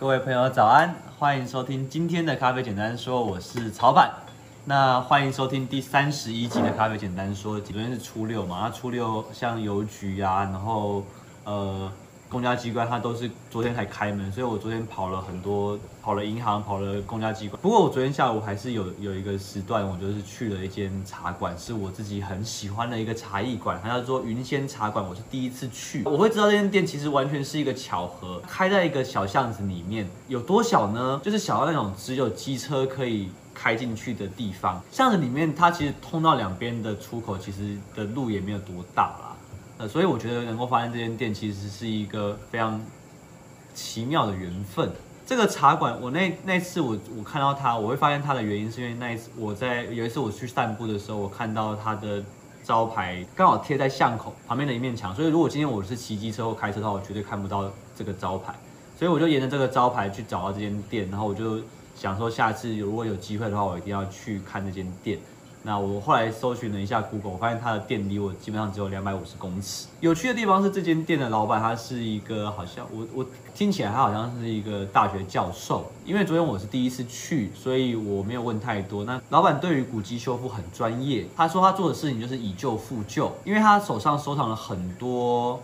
各位朋友早安，欢迎收听今天的咖啡简单说，我是曹板。那欢迎收听第三十一集的咖啡简单说。昨天是初六嘛，那初六像邮局呀，然后呃。公家机关它都是昨天才开门，所以我昨天跑了很多，跑了银行，跑了公家机关。不过我昨天下午还是有有一个时段，我就是去了一间茶馆，是我自己很喜欢的一个茶艺馆，它叫做云仙茶馆。我是第一次去，我会知道这间店其实完全是一个巧合，开在一个小巷子里面，有多小呢？就是小到那种只有机车可以开进去的地方。巷子里面它其实通到两边的出口，其实的路也没有多大啦。呃，所以我觉得能够发现这间店其实是一个非常奇妙的缘分。这个茶馆，我那那次我我看到它，我会发现它的原因是因为那一次我在有一次我去散步的时候，我看到它的招牌刚好贴在巷口旁边的一面墙，所以如果今天我是骑机车或开车的话，我绝对看不到这个招牌。所以我就沿着这个招牌去找到这间店，然后我就想说，下次如果有机会的话，我一定要去看这间店。那我后来搜寻了一下 Google，我发现他的店离我基本上只有两百五十公尺。有趣的地方是，这间店的老板他是一个好像我我听起来他好像是一个大学教授。因为昨天我是第一次去，所以我没有问太多。那老板对于古迹修复很专业，他说他做的事情就是以旧复旧，因为他手上收藏了很多。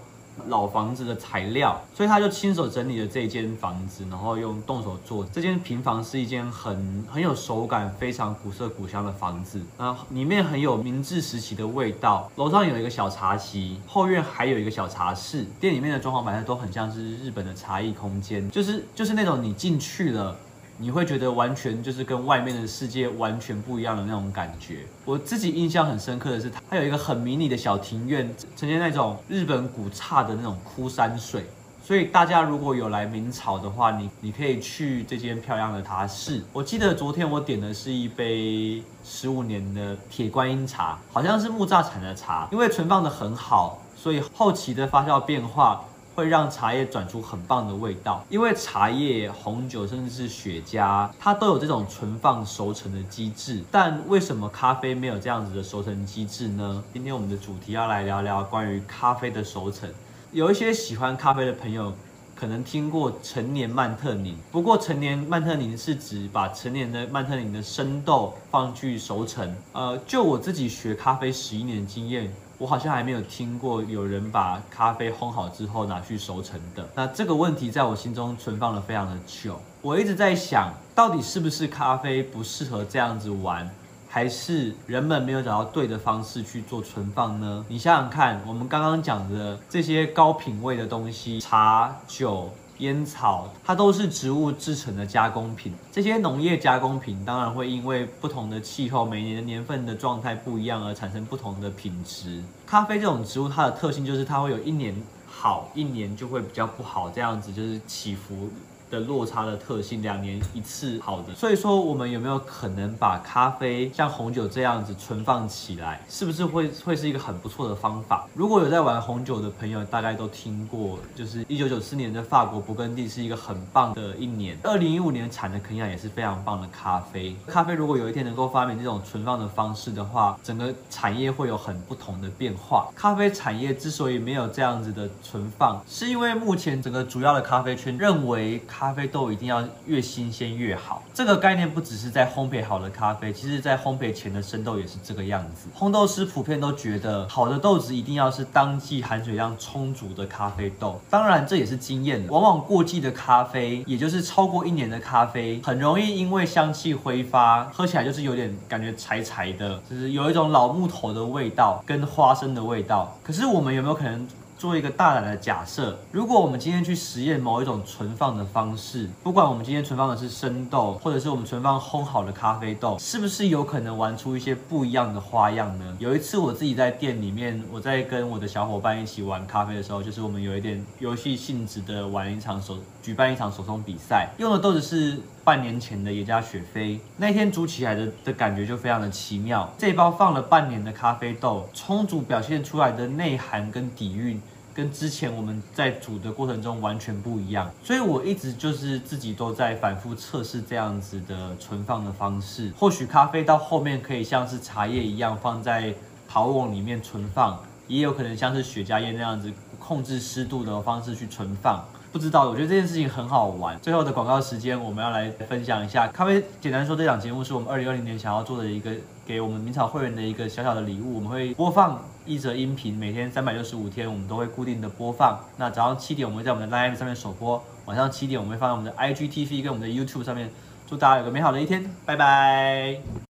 老房子的材料，所以他就亲手整理了这间房子，然后用动手做。这间平房是一间很很有手感、非常古色古香的房子。那里面很有明治时期的味道。楼上有一个小茶席，后院还有一个小茶室。店里面的装潢摆设都很像是日本的茶艺空间，就是就是那种你进去了。你会觉得完全就是跟外面的世界完全不一样的那种感觉。我自己印象很深刻的是，它有一个很迷你的小庭院，呈现那种日本古刹的那种枯山水。所以大家如果有来明朝的话，你你可以去这间漂亮的茶室。我记得昨天我点的是一杯十五年的铁观音茶，好像是木栅产的茶，因为存放得很好，所以后期的发酵变化。会让茶叶转出很棒的味道，因为茶叶、红酒甚至是雪茄，它都有这种存放熟成的机制。但为什么咖啡没有这样子的熟成机制呢？今天我们的主题要来聊聊关于咖啡的熟成。有一些喜欢咖啡的朋友可能听过陈年曼特宁，不过陈年曼特宁是指把陈年的曼特宁的生豆放去熟成。呃，就我自己学咖啡十一年的经验。我好像还没有听过有人把咖啡烘好之后拿去熟成的。那这个问题在我心中存放了非常的久。我一直在想，到底是不是咖啡不适合这样子玩，还是人们没有找到对的方式去做存放呢？你想想看，我们刚刚讲的这些高品位的东西，茶酒。烟草，它都是植物制成的加工品。这些农业加工品当然会因为不同的气候、每年的年份的状态不一样而产生不同的品质。咖啡这种植物，它的特性就是它会有一年好，一年就会比较不好，这样子就是起伏。的落差的特性，两年一次好的，所以说我们有没有可能把咖啡像红酒这样子存放起来，是不是会会是一个很不错的方法？如果有在玩红酒的朋友，大概都听过，就是一九九四年的法国勃艮第是一个很棒的一年，二零一五年产的肯亚也是非常棒的咖啡。咖啡如果有一天能够发明这种存放的方式的话，整个产业会有很不同的变化。咖啡产业之所以没有这样子的存放，是因为目前整个主要的咖啡圈认为咖咖啡豆一定要越新鲜越好，这个概念不只是在烘焙好的咖啡，其实在烘焙前的生豆也是这个样子。烘豆师普遍都觉得，好的豆子一定要是当季含水量充足的咖啡豆。当然，这也是经验。往往过季的咖啡，也就是超过一年的咖啡，很容易因为香气挥发，喝起来就是有点感觉柴柴的，就是有一种老木头的味道跟花生的味道。可是我们有没有可能？做一个大胆的假设，如果我们今天去实验某一种存放的方式，不管我们今天存放的是生豆，或者是我们存放烘好的咖啡豆，是不是有可能玩出一些不一样的花样呢？有一次我自己在店里面，我在跟我的小伙伴一起玩咖啡的时候，就是我们有一点游戏性质的玩一场手，举办一场手冲比赛，用的豆子是半年前的野加雪菲，那天煮起来的的感觉就非常的奇妙。这包放了半年的咖啡豆，冲煮表现出来的内涵跟底蕴。跟之前我们在煮的过程中完全不一样，所以我一直就是自己都在反复测试这样子的存放的方式。或许咖啡到后面可以像是茶叶一样放在陶瓮里面存放，也有可能像是雪茄叶那样子控制湿度的方式去存放。不知道，我觉得这件事情很好玩。最后的广告时间，我们要来分享一下《咖啡简单说》这档节目，是我们二零二零年想要做的一个给我们明草会员的一个小小的礼物。我们会播放一则音频，每天三百六十五天，我们都会固定的播放。那早上七点，我们会在我们的 Live 上面首播；晚上七点，我们会放在我们的 IGTV 跟我们的 YouTube 上面。祝大家有个美好的一天，拜拜。